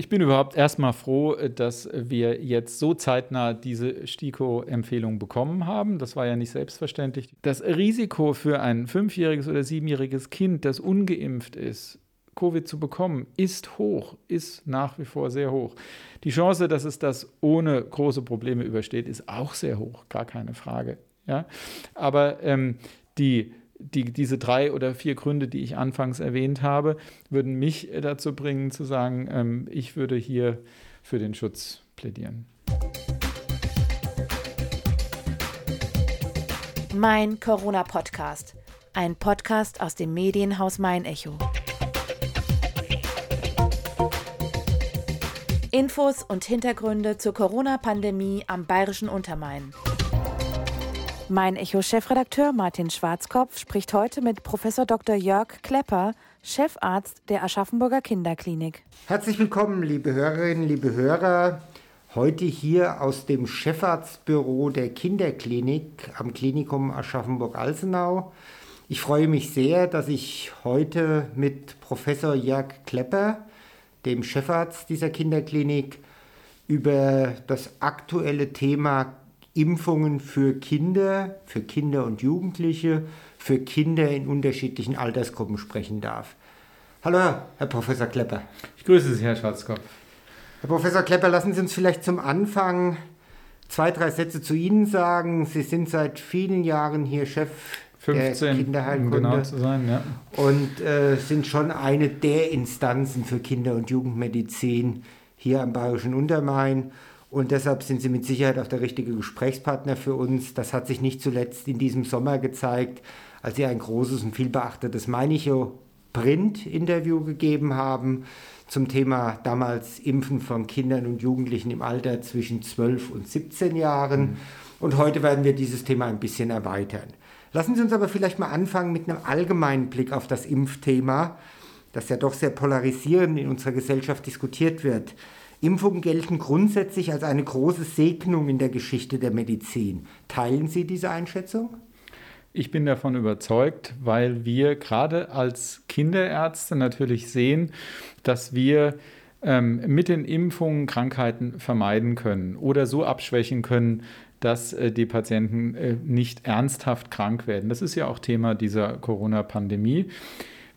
ich bin überhaupt erstmal froh, dass wir jetzt so zeitnah diese STIKO-Empfehlung bekommen haben. Das war ja nicht selbstverständlich. Das Risiko für ein fünfjähriges oder siebenjähriges Kind, das ungeimpft ist, Covid zu bekommen, ist hoch, ist nach wie vor sehr hoch. Die Chance, dass es das ohne große Probleme übersteht, ist auch sehr hoch, gar keine Frage. Ja? Aber ähm, die die, diese drei oder vier Gründe, die ich anfangs erwähnt habe, würden mich dazu bringen zu sagen, ähm, ich würde hier für den Schutz plädieren. Mein Corona-Podcast. Ein Podcast aus dem Medienhaus Mein Echo. Infos und Hintergründe zur Corona-Pandemie am Bayerischen Untermain. Mein Echo-Chefredakteur Martin Schwarzkopf spricht heute mit Professor Dr. Jörg Klepper, Chefarzt der Aschaffenburger Kinderklinik. Herzlich willkommen, liebe Hörerinnen, liebe Hörer. Heute hier aus dem Chefarztbüro der Kinderklinik am Klinikum Aschaffenburg-Alsenau. Ich freue mich sehr, dass ich heute mit Professor Jörg Klepper, dem Chefarzt dieser Kinderklinik, über das aktuelle Thema Impfungen für Kinder, für Kinder und Jugendliche, für Kinder in unterschiedlichen Altersgruppen sprechen darf. Hallo, Herr Professor Klepper. Ich grüße Sie, Herr Schwarzkopf. Herr Professor Klepper, lassen Sie uns vielleicht zum Anfang zwei, drei Sätze zu Ihnen sagen. Sie sind seit vielen Jahren hier Chef 15, der Kinderheilkunde um genau zu sein, ja. und äh, sind schon eine der Instanzen für Kinder- und Jugendmedizin hier am Bayerischen Untermain. Und deshalb sind Sie mit Sicherheit auch der richtige Gesprächspartner für uns. Das hat sich nicht zuletzt in diesem Sommer gezeigt, als Sie ein großes und vielbeachtetes Meinicho Print-Interview gegeben haben zum Thema damals Impfen von Kindern und Jugendlichen im Alter zwischen 12 und 17 Jahren. Mhm. Und heute werden wir dieses Thema ein bisschen erweitern. Lassen Sie uns aber vielleicht mal anfangen mit einem allgemeinen Blick auf das Impfthema, das ja doch sehr polarisierend in unserer Gesellschaft diskutiert wird. Impfungen gelten grundsätzlich als eine große Segnung in der Geschichte der Medizin. Teilen Sie diese Einschätzung? Ich bin davon überzeugt, weil wir gerade als Kinderärzte natürlich sehen, dass wir ähm, mit den Impfungen Krankheiten vermeiden können oder so abschwächen können, dass äh, die Patienten äh, nicht ernsthaft krank werden. Das ist ja auch Thema dieser Corona-Pandemie.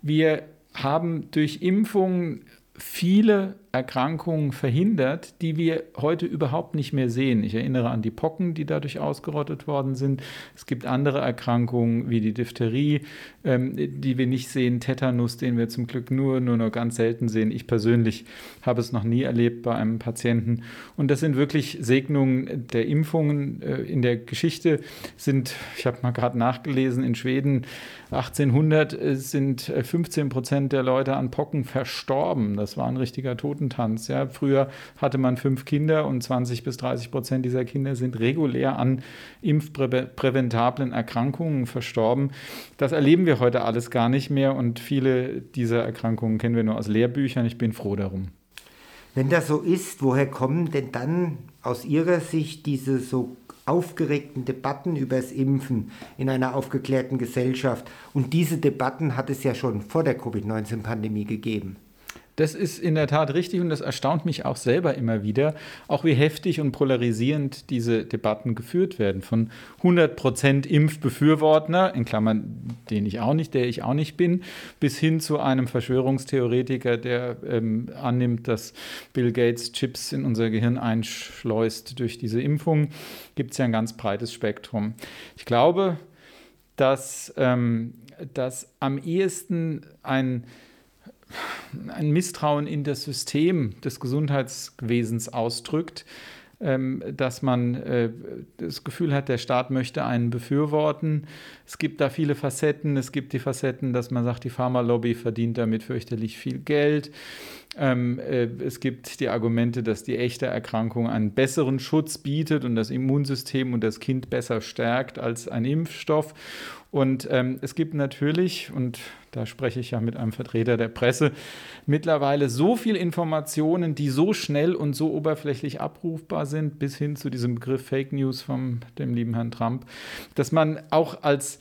Wir haben durch Impfungen viele Erkrankungen verhindert, die wir heute überhaupt nicht mehr sehen. Ich erinnere an die Pocken, die dadurch ausgerottet worden sind. Es gibt andere Erkrankungen wie die Diphtherie, ähm, die wir nicht sehen, Tetanus, den wir zum Glück nur, nur noch ganz selten sehen. Ich persönlich habe es noch nie erlebt bei einem Patienten. Und das sind wirklich Segnungen der Impfungen. Äh, in der Geschichte sind, ich habe mal gerade nachgelesen, in Schweden 1800 äh, sind 15 äh, Prozent der Leute an Pocken verstorben. Das war ein richtiger Toten. Totentanz. Ja, früher hatte man fünf Kinder und 20 bis 30 Prozent dieser Kinder sind regulär an impfpräventablen Erkrankungen verstorben. Das erleben wir heute alles gar nicht mehr und viele dieser Erkrankungen kennen wir nur aus Lehrbüchern. Ich bin froh darum. Wenn das so ist, woher kommen denn dann aus Ihrer Sicht diese so aufgeregten Debatten über das Impfen in einer aufgeklärten Gesellschaft? Und diese Debatten hat es ja schon vor der Covid-19-Pandemie gegeben. Das ist in der Tat richtig und das erstaunt mich auch selber immer wieder, auch wie heftig und polarisierend diese Debatten geführt werden. Von 100% Impfbefürworter, in Klammern, den ich auch nicht, der ich auch nicht bin, bis hin zu einem Verschwörungstheoretiker, der ähm, annimmt, dass Bill Gates Chips in unser Gehirn einschleust durch diese Impfung, gibt es ja ein ganz breites Spektrum. Ich glaube, dass, ähm, dass am ehesten ein ein Misstrauen in das System des Gesundheitswesens ausdrückt, ähm, dass man äh, das Gefühl hat, der Staat möchte einen befürworten. Es gibt da viele Facetten. Es gibt die Facetten, dass man sagt, die Pharmalobby verdient damit fürchterlich viel Geld. Ähm, äh, es gibt die Argumente, dass die echte Erkrankung einen besseren Schutz bietet und das Immunsystem und das Kind besser stärkt als ein Impfstoff. Und ähm, es gibt natürlich, und da spreche ich ja mit einem Vertreter der Presse, mittlerweile so viel Informationen, die so schnell und so oberflächlich abrufbar sind, bis hin zu diesem Begriff Fake News von dem lieben Herrn Trump, dass man auch als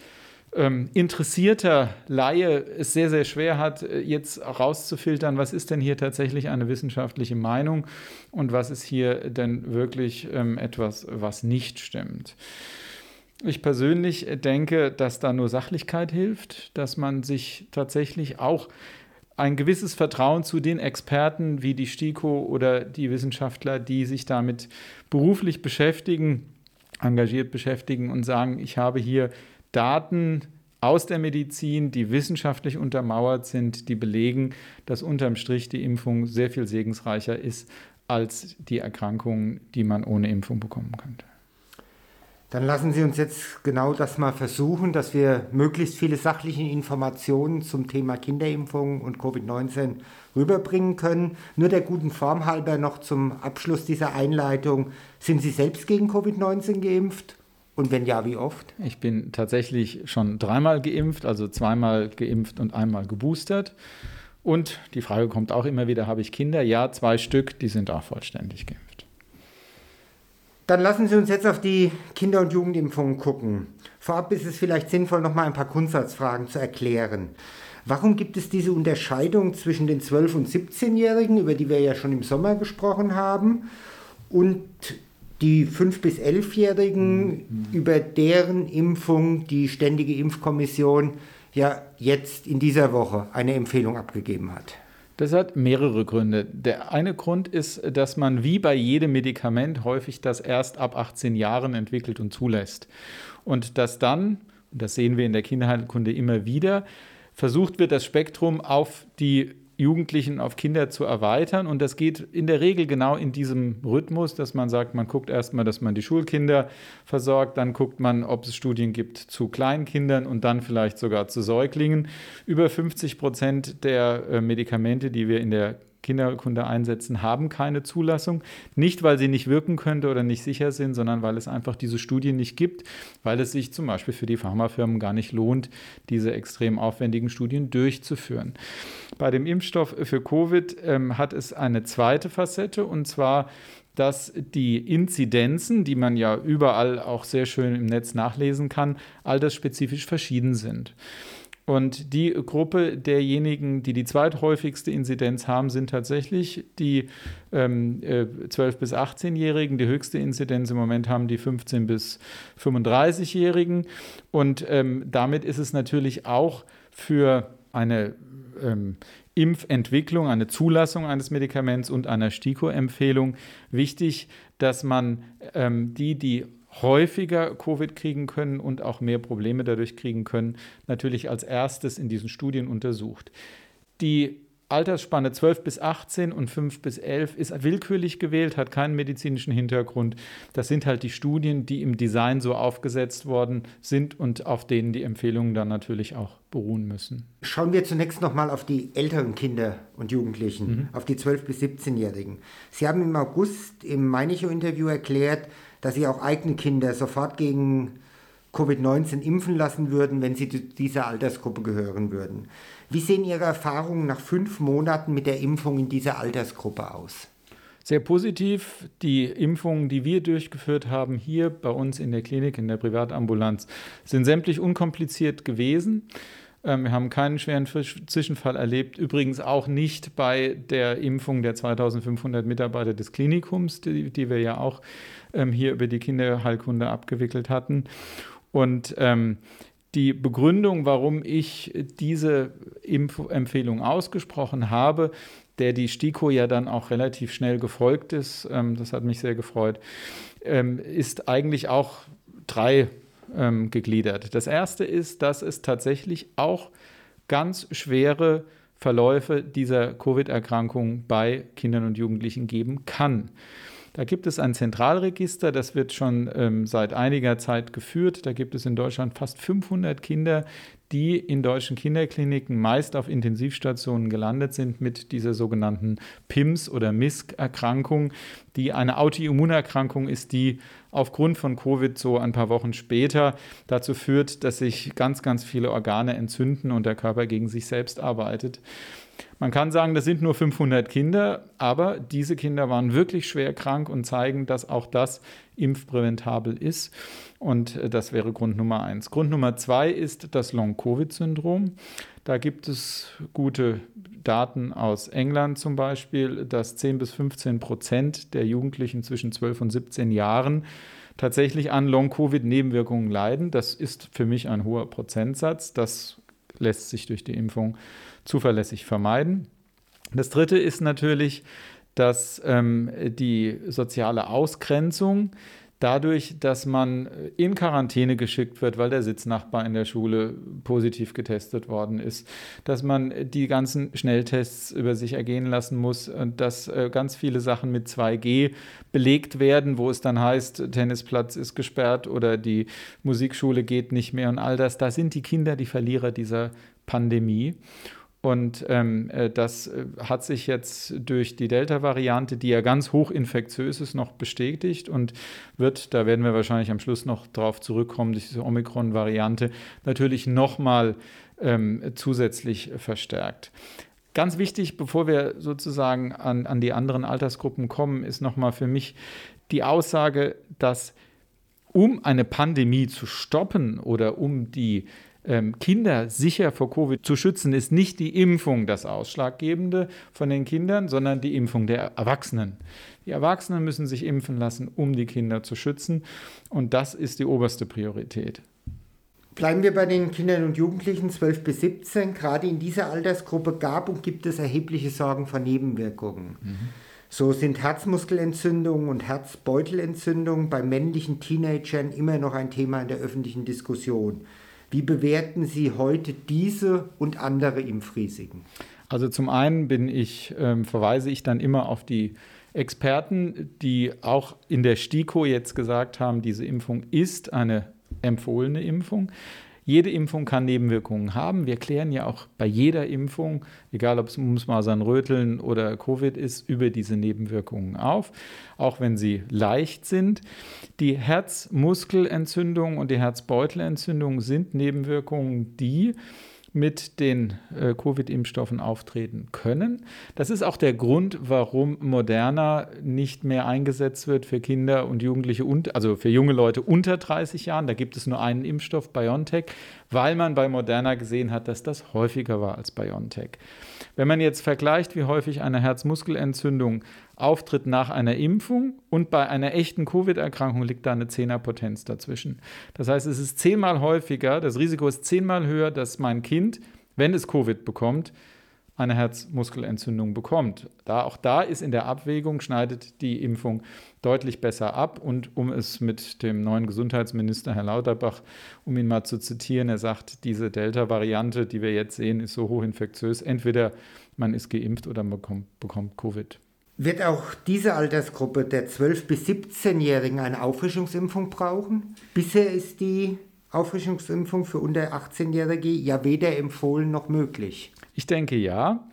ähm, interessierter Laie es sehr, sehr schwer hat, äh, jetzt rauszufiltern, was ist denn hier tatsächlich eine wissenschaftliche Meinung und was ist hier denn wirklich ähm, etwas, was nicht stimmt. Ich persönlich denke, dass da nur Sachlichkeit hilft, dass man sich tatsächlich auch ein gewisses Vertrauen zu den Experten wie die STIKO oder die Wissenschaftler, die sich damit beruflich beschäftigen, engagiert beschäftigen und sagen, ich habe hier Daten aus der Medizin, die wissenschaftlich untermauert sind, die belegen, dass unterm Strich die Impfung sehr viel segensreicher ist als die Erkrankungen, die man ohne Impfung bekommen könnte. Dann lassen Sie uns jetzt genau das mal versuchen, dass wir möglichst viele sachliche Informationen zum Thema Kinderimpfung und Covid-19 rüberbringen können. Nur der guten Form halber noch zum Abschluss dieser Einleitung. Sind Sie selbst gegen Covid-19 geimpft? Und wenn ja, wie oft? Ich bin tatsächlich schon dreimal geimpft, also zweimal geimpft und einmal geboostert. Und die Frage kommt auch immer wieder, habe ich Kinder? Ja, zwei Stück, die sind auch vollständig geimpft. Dann lassen Sie uns jetzt auf die Kinder- und Jugendimpfungen gucken. Vorab ist es vielleicht sinnvoll, noch mal ein paar Grundsatzfragen zu erklären. Warum gibt es diese Unterscheidung zwischen den 12- und 17-Jährigen, über die wir ja schon im Sommer gesprochen haben, und die 5- bis 11-Jährigen, mhm. über deren Impfung die Ständige Impfkommission ja jetzt in dieser Woche eine Empfehlung abgegeben hat? Das hat mehrere Gründe. Der eine Grund ist, dass man wie bei jedem Medikament häufig das erst ab 18 Jahren entwickelt und zulässt. Und dass dann, und das sehen wir in der Kinderheilkunde immer wieder, versucht wird, das Spektrum auf die Jugendlichen auf Kinder zu erweitern. Und das geht in der Regel genau in diesem Rhythmus, dass man sagt, man guckt erstmal, dass man die Schulkinder versorgt, dann guckt man, ob es Studien gibt zu Kleinkindern und dann vielleicht sogar zu Säuglingen. Über 50 Prozent der äh, Medikamente, die wir in der Kinderkunde einsetzen, haben keine Zulassung. Nicht, weil sie nicht wirken könnte oder nicht sicher sind, sondern weil es einfach diese Studien nicht gibt, weil es sich zum Beispiel für die Pharmafirmen gar nicht lohnt, diese extrem aufwendigen Studien durchzuführen. Bei dem Impfstoff für Covid ähm, hat es eine zweite Facette und zwar dass die Inzidenzen, die man ja überall auch sehr schön im Netz nachlesen kann, altersspezifisch verschieden sind. Und die Gruppe derjenigen, die die zweithäufigste Inzidenz haben, sind tatsächlich die ähm, äh, 12- bis 18-Jährigen. Die höchste Inzidenz im Moment haben die 15- bis 35-Jährigen. Und ähm, damit ist es natürlich auch für eine ähm, Impfentwicklung, eine Zulassung eines Medikaments und einer STIKO-Empfehlung wichtig, dass man ähm, die, die häufiger Covid kriegen können und auch mehr Probleme dadurch kriegen können, natürlich als erstes in diesen Studien untersucht. Die Altersspanne 12 bis 18 und 5 bis 11 ist willkürlich gewählt, hat keinen medizinischen Hintergrund. Das sind halt die Studien, die im Design so aufgesetzt worden sind und auf denen die Empfehlungen dann natürlich auch beruhen müssen. Schauen wir zunächst nochmal auf die älteren Kinder und Jugendlichen, mhm. auf die 12 bis 17-Jährigen. Sie haben im August im Meinichow-Interview erklärt, dass sie auch eigene Kinder sofort gegen Covid-19 impfen lassen würden, wenn sie zu dieser Altersgruppe gehören würden. Wie sehen Ihre Erfahrungen nach fünf Monaten mit der Impfung in dieser Altersgruppe aus? Sehr positiv. Die Impfungen, die wir durchgeführt haben hier bei uns in der Klinik, in der Privatambulanz, sind sämtlich unkompliziert gewesen. Ähm, wir haben keinen schweren Zwischenfall erlebt. Übrigens auch nicht bei der Impfung der 2500 Mitarbeiter des Klinikums, die, die wir ja auch ähm, hier über die Kinderheilkunde abgewickelt hatten. Und ähm, die Begründung, warum ich diese Impfempfehlung ausgesprochen habe, der die STIKO ja dann auch relativ schnell gefolgt ist, ähm, das hat mich sehr gefreut, ähm, ist eigentlich auch drei ähm, gegliedert. Das erste ist, dass es tatsächlich auch ganz schwere Verläufe dieser Covid-Erkrankung bei Kindern und Jugendlichen geben kann. Da gibt es ein Zentralregister, das wird schon ähm, seit einiger Zeit geführt. Da gibt es in Deutschland fast 500 Kinder, die in deutschen Kinderkliniken meist auf Intensivstationen gelandet sind mit dieser sogenannten PIMS oder MISC-Erkrankung, die eine Autoimmunerkrankung ist, die aufgrund von Covid so ein paar Wochen später dazu führt, dass sich ganz, ganz viele Organe entzünden und der Körper gegen sich selbst arbeitet. Man kann sagen, das sind nur 500 Kinder, aber diese Kinder waren wirklich schwer krank und zeigen, dass auch das impfpräventabel ist. Und äh, das wäre Grund Nummer eins. Grund Nummer zwei ist das Long-Covid-Syndrom. Da gibt es gute Daten aus England zum Beispiel, dass 10 bis 15 Prozent der Jugendlichen zwischen 12 und 17 Jahren tatsächlich an Long-Covid-Nebenwirkungen leiden. Das ist für mich ein hoher Prozentsatz. Das lässt sich durch die Impfung zuverlässig vermeiden. Das Dritte ist natürlich, dass ähm, die soziale Ausgrenzung dadurch, dass man in Quarantäne geschickt wird, weil der Sitznachbar in der Schule positiv getestet worden ist, dass man die ganzen Schnelltests über sich ergehen lassen muss und dass äh, ganz viele Sachen mit 2G belegt werden, wo es dann heißt, Tennisplatz ist gesperrt oder die Musikschule geht nicht mehr und all das. Da sind die Kinder die Verlierer dieser Pandemie. Und ähm, äh, das äh, hat sich jetzt durch die Delta-Variante, die ja ganz hochinfektiös ist, noch bestätigt und wird, da werden wir wahrscheinlich am Schluss noch drauf zurückkommen, diese Omikron-Variante natürlich nochmal ähm, zusätzlich verstärkt. Ganz wichtig, bevor wir sozusagen an, an die anderen Altersgruppen kommen, ist nochmal für mich die Aussage, dass um eine Pandemie zu stoppen oder um die ähm, Kinder sicher vor Covid zu schützen, ist nicht die Impfung das Ausschlaggebende von den Kindern, sondern die Impfung der Erwachsenen. Die Erwachsenen müssen sich impfen lassen, um die Kinder zu schützen. Und das ist die oberste Priorität. Bleiben wir bei den Kindern und Jugendlichen 12 bis 17. Gerade in dieser Altersgruppe gab und gibt es erhebliche Sorgen vor Nebenwirkungen. Mhm. So sind Herzmuskelentzündungen und Herzbeutelentzündungen bei männlichen Teenagern immer noch ein Thema in der öffentlichen Diskussion. Wie bewerten Sie heute diese und andere Impfrisiken? Also zum einen bin ich, äh, verweise ich dann immer auf die Experten, die auch in der STIKO jetzt gesagt haben, diese Impfung ist eine empfohlene Impfung. Jede Impfung kann Nebenwirkungen haben. Wir klären ja auch bei jeder Impfung, egal ob es Mumps-Masern-Röteln oder Covid ist, über diese Nebenwirkungen auf, auch wenn sie leicht sind. Die Herzmuskelentzündung und die Herzbeutelentzündung sind Nebenwirkungen, die mit den äh, Covid-Impfstoffen auftreten können. Das ist auch der Grund, warum Moderna nicht mehr eingesetzt wird für Kinder und Jugendliche, und, also für junge Leute unter 30 Jahren. Da gibt es nur einen Impfstoff, BioNTech, weil man bei Moderna gesehen hat, dass das häufiger war als BioNTech. Wenn man jetzt vergleicht, wie häufig eine Herzmuskelentzündung auftritt nach einer Impfung und bei einer echten Covid-Erkrankung liegt da eine Zehnerpotenz dazwischen. Das heißt, es ist zehnmal häufiger, das Risiko ist zehnmal höher, dass mein Kind, wenn es Covid bekommt, eine Herzmuskelentzündung bekommt. Da, auch da ist in der Abwägung, schneidet die Impfung deutlich besser ab. Und um es mit dem neuen Gesundheitsminister Herr Lauterbach, um ihn mal zu zitieren, er sagt, diese Delta-Variante, die wir jetzt sehen, ist so hochinfektiös. Entweder man ist geimpft oder man bekommt, bekommt Covid. Wird auch diese Altersgruppe der 12- bis 17-Jährigen eine Auffrischungsimpfung brauchen? Bisher ist die Auffrischungsimpfung für unter 18-Jährige ja weder empfohlen noch möglich. Ich denke ja.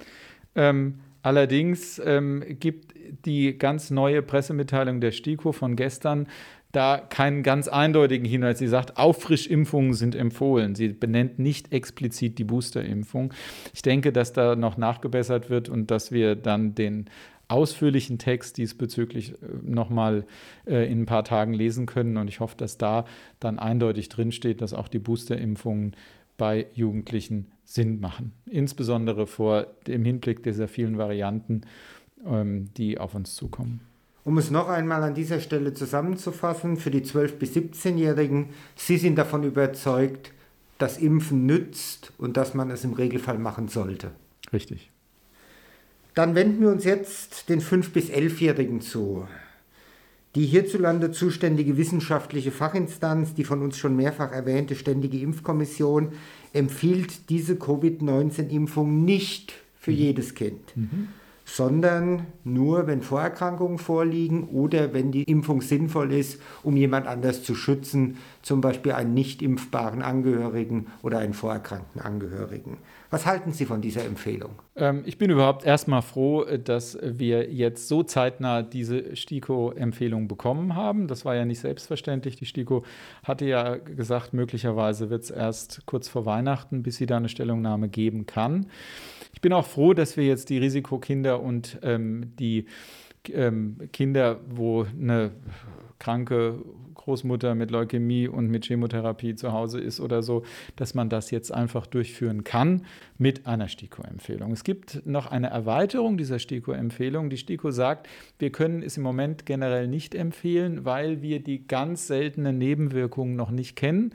Ähm, allerdings ähm, gibt die ganz neue Pressemitteilung der STIKO von gestern da keinen ganz eindeutigen Hinweis. Sie sagt, Auffrischimpfungen sind empfohlen. Sie benennt nicht explizit die Boosterimpfung. Ich denke, dass da noch nachgebessert wird und dass wir dann den ausführlichen Text diesbezüglich äh, nochmal äh, in ein paar Tagen lesen können. Und ich hoffe, dass da dann eindeutig drinsteht, dass auch die Boosterimpfungen bei Jugendlichen Sinn machen. Insbesondere vor dem Hinblick dieser vielen Varianten, ähm, die auf uns zukommen. Um es noch einmal an dieser Stelle zusammenzufassen, für die 12- bis 17-Jährigen, Sie sind davon überzeugt, dass Impfen nützt und dass man es im Regelfall machen sollte. Richtig. Dann wenden wir uns jetzt den 5- bis 11-Jährigen zu. Die hierzulande zuständige wissenschaftliche Fachinstanz, die von uns schon mehrfach erwähnte Ständige Impfkommission, empfiehlt diese Covid-19-Impfung nicht für mhm. jedes Kind. Mhm sondern nur, wenn Vorerkrankungen vorliegen oder wenn die Impfung sinnvoll ist, um jemand anders zu schützen, zum Beispiel einen nicht impfbaren Angehörigen oder einen vorerkrankten Angehörigen. Was halten Sie von dieser Empfehlung? Ähm, ich bin überhaupt erstmal froh, dass wir jetzt so zeitnah diese STIKO-Empfehlung bekommen haben. Das war ja nicht selbstverständlich. Die STIKO hatte ja gesagt, möglicherweise wird es erst kurz vor Weihnachten, bis sie da eine Stellungnahme geben kann. Ich bin auch froh, dass wir jetzt die Risikokinder und ähm, die ähm, Kinder, wo eine kranke Großmutter mit Leukämie und mit Chemotherapie zu Hause ist oder so, dass man das jetzt einfach durchführen kann mit einer STIKO-Empfehlung. Es gibt noch eine Erweiterung dieser STIKO-Empfehlung. Die STIKO sagt, wir können es im Moment generell nicht empfehlen, weil wir die ganz seltenen Nebenwirkungen noch nicht kennen.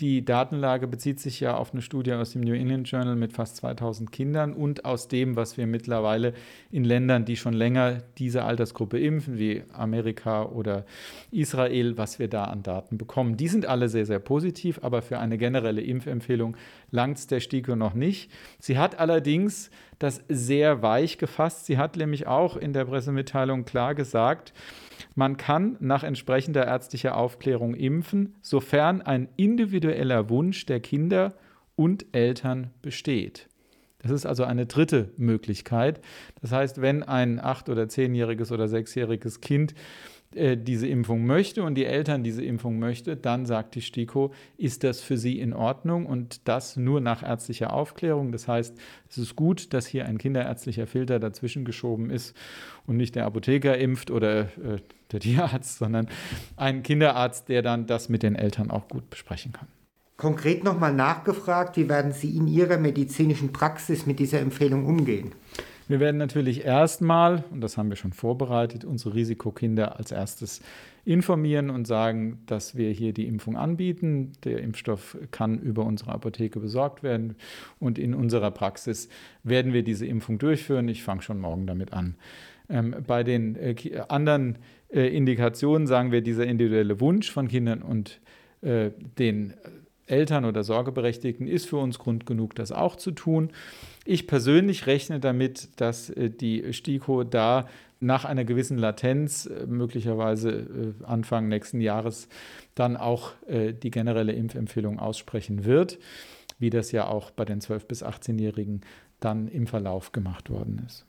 Die Datenlage bezieht sich ja auf eine Studie aus dem New England Journal mit fast 2000 Kindern und aus dem, was wir mittlerweile in Ländern, die schon länger diese Altersgruppe impfen, wie Amerika oder Israel, was wir da an Daten bekommen. Die sind alle sehr, sehr positiv, aber für eine generelle Impfempfehlung langt es der STIKO noch nicht. Sie hat allerdings das sehr weich gefasst. Sie hat nämlich auch in der Pressemitteilung klar gesagt, man kann nach entsprechender ärztlicher Aufklärung impfen, sofern ein individueller Wunsch der Kinder und Eltern besteht. Das ist also eine dritte Möglichkeit. Das heißt, wenn ein acht- oder zehnjähriges oder sechsjähriges Kind äh, diese Impfung möchte und die Eltern diese Impfung möchte, dann sagt die STIKO, ist das für sie in Ordnung und das nur nach ärztlicher Aufklärung. Das heißt, es ist gut, dass hier ein kinderärztlicher Filter dazwischen geschoben ist und nicht der Apotheker impft oder äh, der Tierarzt, sondern ein Kinderarzt, der dann das mit den Eltern auch gut besprechen kann. Konkret nochmal nachgefragt, wie werden Sie in Ihrer medizinischen Praxis mit dieser Empfehlung umgehen? Wir werden natürlich erstmal, und das haben wir schon vorbereitet, unsere Risikokinder als erstes informieren und sagen, dass wir hier die Impfung anbieten. Der Impfstoff kann über unsere Apotheke besorgt werden und in unserer Praxis werden wir diese Impfung durchführen. Ich fange schon morgen damit an. Ähm, bei den äh, anderen äh, Indikationen sagen wir, dieser individuelle Wunsch von Kindern und äh, den Eltern oder Sorgeberechtigten ist für uns Grund genug, das auch zu tun. Ich persönlich rechne damit, dass äh, die STIKO da nach einer gewissen Latenz, äh, möglicherweise äh, Anfang nächsten Jahres, dann auch die generelle Impfempfehlung aussprechen wird, wie das ja auch bei den 12- bis 18-Jährigen dann im Verlauf gemacht worden ist.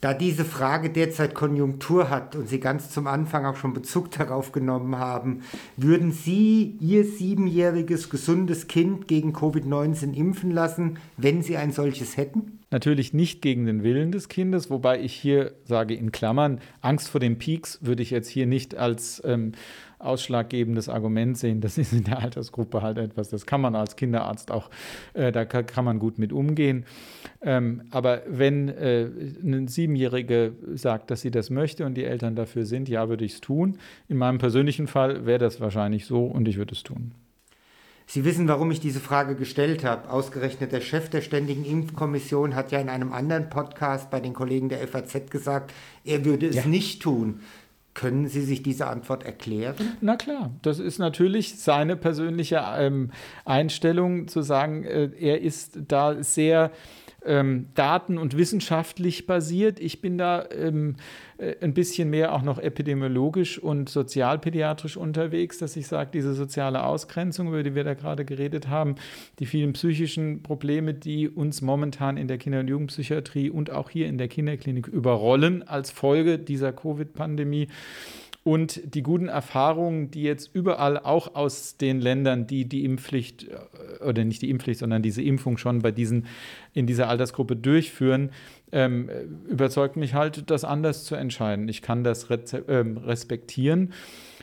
Da diese Frage derzeit Konjunktur hat und Sie ganz zum Anfang auch schon Bezug darauf genommen haben, würden Sie Ihr siebenjähriges gesundes Kind gegen Covid-19 impfen lassen, wenn Sie ein solches hätten? Natürlich nicht gegen den Willen des Kindes, wobei ich hier sage in Klammern, Angst vor den Peaks würde ich jetzt hier nicht als ähm, ausschlaggebendes Argument sehen. Das ist in der Altersgruppe halt etwas, das kann man als Kinderarzt auch, äh, da kann, kann, man gut mit umgehen. Ähm, aber wenn äh, eine Siebenjährige sagt, dass sie das möchte und die Eltern dafür sind, ja, würde ich es tun. In meinem persönlichen Fall wäre das wahrscheinlich so und ich würde es tun. Sie wissen, warum ich diese Frage gestellt habe. Ausgerechnet der Chef der Ständigen Impfkommission hat ja in einem anderen Podcast bei den Kollegen der FAZ gesagt, er würde es ja. nicht tun. Können Sie sich diese Antwort erklären? Na klar, das ist natürlich seine persönliche ähm, Einstellung zu sagen, äh, er ist da sehr ähm, daten- und wissenschaftlich basiert. Ich bin da ähm, äh, ein bisschen mehr auch noch epidemiologisch und sozialpädiatrisch unterwegs, dass ich sage, diese soziale Ausgrenzung, über die wir da gerade geredet haben, die vielen psychischen Probleme, die uns momentan in der Kinder- und Jugendpsychiatrie und auch hier in der Kinderklinik überrollen als Folge dieser Covid-Pandemie und die guten Erfahrungen, die jetzt überall auch aus den Ländern, die die Impfpflicht äh, oder nicht die Impfpflicht, sondern diese Impfung schon bei diesen in dieser Altersgruppe durchführen, ähm, überzeugt mich halt, das anders zu entscheiden. Ich kann das ähm, respektieren.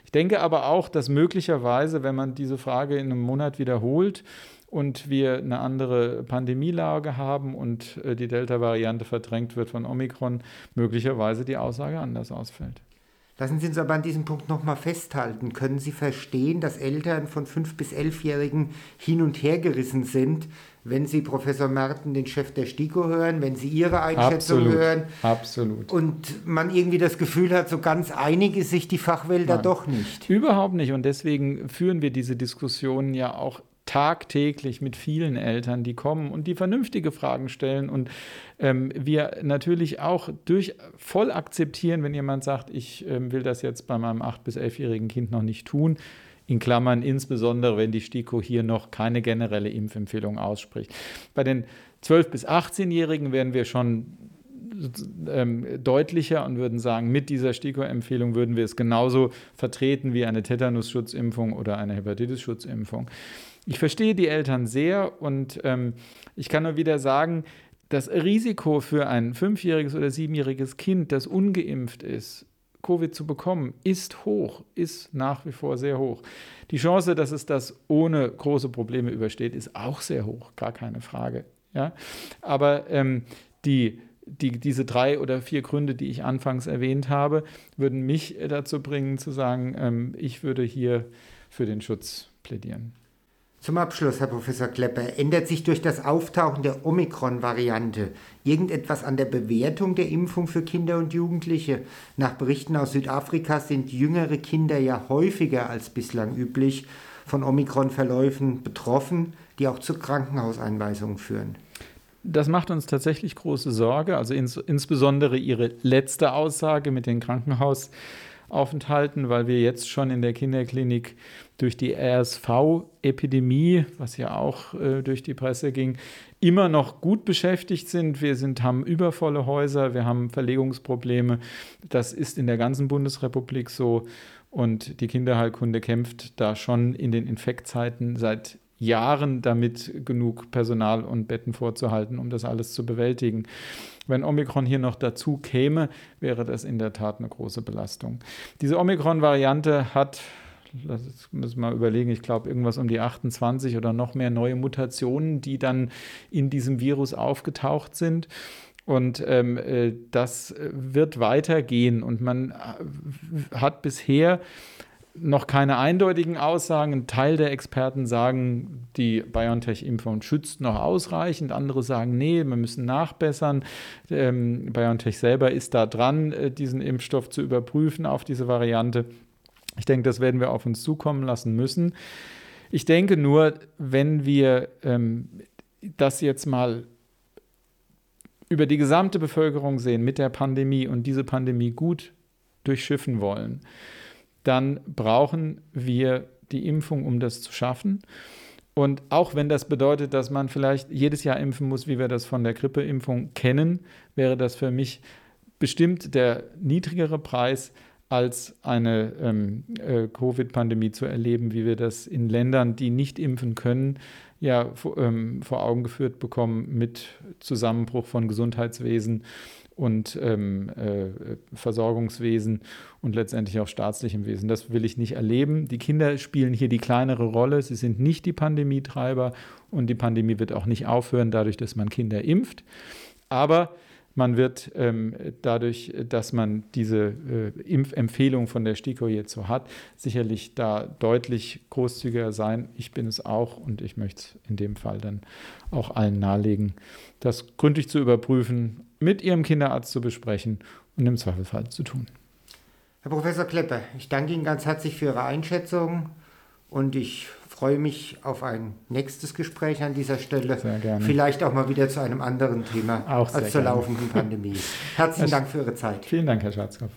Ich denke aber auch, dass möglicherweise, wenn man diese Frage in einem Monat wiederholt, und wir eine andere Pandemielage haben und äh, die Delta-Variante verdrängt wird von Omikron, möglicherweise die Aussage anders ausfällt. Lassen Sie uns aber an diesem Punkt nochmal festhalten. Können Sie verstehen, dass Eltern von 5- bis 11-Jährigen hin und her gerissen sind, wenn Sie Professor Merten, den Chef der STIKO, hören, wenn Sie Ihre Einschätzung Absolut. hören? Absolut. Und man irgendwie das Gefühl hat, so ganz einig ist sich die Fachwelt da doch nicht. Überhaupt nicht. Und deswegen führen wir diese Diskussionen ja auch tagtäglich mit vielen Eltern, die kommen und die vernünftige Fragen stellen und ähm, wir natürlich auch durch voll akzeptieren, wenn jemand sagt, ich ähm, will das jetzt bei meinem 8- bis 11-jährigen Kind noch nicht tun. In Klammern insbesondere, wenn die STIKO hier noch keine generelle Impfempfehlung ausspricht. Bei den 12- bis 18-Jährigen werden wir schon ähm, deutlicher und würden sagen, mit dieser STIKO-Empfehlung würden wir es genauso vertreten wie eine Tetanus-Schutzimpfung oder eine Hepatitis-Schutzimpfung. Ich verstehe die Eltern sehr und ähm, ich kann nur wieder sagen, das Risiko für ein fünfjähriges oder siebenjähriges Kind, das ungeimpft ist, Covid zu bekommen, ist hoch, ist nach wie vor sehr hoch. Die Chance, dass es das ohne große Probleme übersteht, ist auch sehr hoch, gar keine Frage. Ja? Aber ähm, die, die, diese drei oder vier Gründe, die ich anfangs erwähnt habe, würden mich dazu bringen zu sagen, ähm, ich würde hier für den Schutz plädieren. Zum Abschluss, Herr Professor Klepper, ändert sich durch das Auftauchen der Omikron-Variante irgendetwas an der Bewertung der Impfung für Kinder und Jugendliche? Nach Berichten aus Südafrika sind jüngere Kinder ja häufiger als bislang üblich von Omikron-Verläufen betroffen, die auch zu Krankenhauseinweisungen führen. Das macht uns tatsächlich große Sorge, also ins, insbesondere Ihre letzte Aussage mit den Krankenhausaufenthalten, weil wir jetzt schon in der Kinderklinik durch die RSV-Epidemie, was ja auch äh, durch die Presse ging, immer noch gut beschäftigt sind. Wir sind, haben übervolle Häuser, wir haben Verlegungsprobleme. Das ist in der ganzen Bundesrepublik so. Und die Kinderheilkunde kämpft da schon in den Infektzeiten seit Jahren damit, genug Personal und Betten vorzuhalten, um das alles zu bewältigen. Wenn Omikron hier noch dazu käme, wäre das in der Tat eine große Belastung. Diese Omikron-Variante hat das müssen wir mal überlegen, ich glaube, irgendwas um die 28 oder noch mehr neue Mutationen, die dann in diesem Virus aufgetaucht sind. Und ähm, äh, das wird weitergehen. Und man äh, hat bisher noch keine eindeutigen Aussagen. Ein Teil der Experten sagen, die BioNTech-Impfung schützt noch ausreichend. Andere sagen, nee, wir müssen nachbessern. Ähm, BioNTech selber ist da dran, äh, diesen Impfstoff zu überprüfen auf diese Variante. Ich denke, das werden wir auf uns zukommen lassen müssen. Ich denke nur, wenn wir ähm, das jetzt mal über die gesamte Bevölkerung sehen mit der Pandemie und diese Pandemie gut durchschiffen wollen, dann brauchen wir die Impfung, um das zu schaffen. Und auch wenn das bedeutet, dass man vielleicht jedes Jahr impfen muss, wie wir das von der Grippeimpfung kennen, wäre das für mich bestimmt der niedrigere Preis, als eine ähm, äh, Covid-Pandemie zu erleben, wie wir das in Ländern, die nicht impfen können, ja ähm, vor Augen geführt bekommen mit Zusammenbruch von Gesundheitswesen und ähm, äh, Versorgungswesen und letztendlich auch staatlichem Wesen. Das will ich nicht erleben. Die Kinder spielen hier die kleinere Rolle. Sie sind nicht die Pandemietreiber und die Pandemie wird auch nicht aufhören, dadurch, dass man Kinder impft. Aber man wird ähm, dadurch, dass man diese äh, Impfempfehlung von der STIKO jetzt so hat, sicherlich da deutlich großzügiger sein. Ich bin es auch und ich möchte es in dem Fall dann auch allen nahelegen, das gründlich zu überprüfen, mit Ihrem Kinderarzt zu besprechen und im Zweifelsfall zu tun. Herr Professor Klepper, ich danke Ihnen ganz herzlich für Ihre Einschätzung und ich freue mich auf ein nächstes Gespräch an dieser Stelle. Sehr gerne. Vielleicht auch mal wieder zu einem anderen Thema auch als zur gerne. laufenden Pandemie. Herzlichen Dank für Ihre Zeit. Vielen Dank, Herr Schwarzkopf.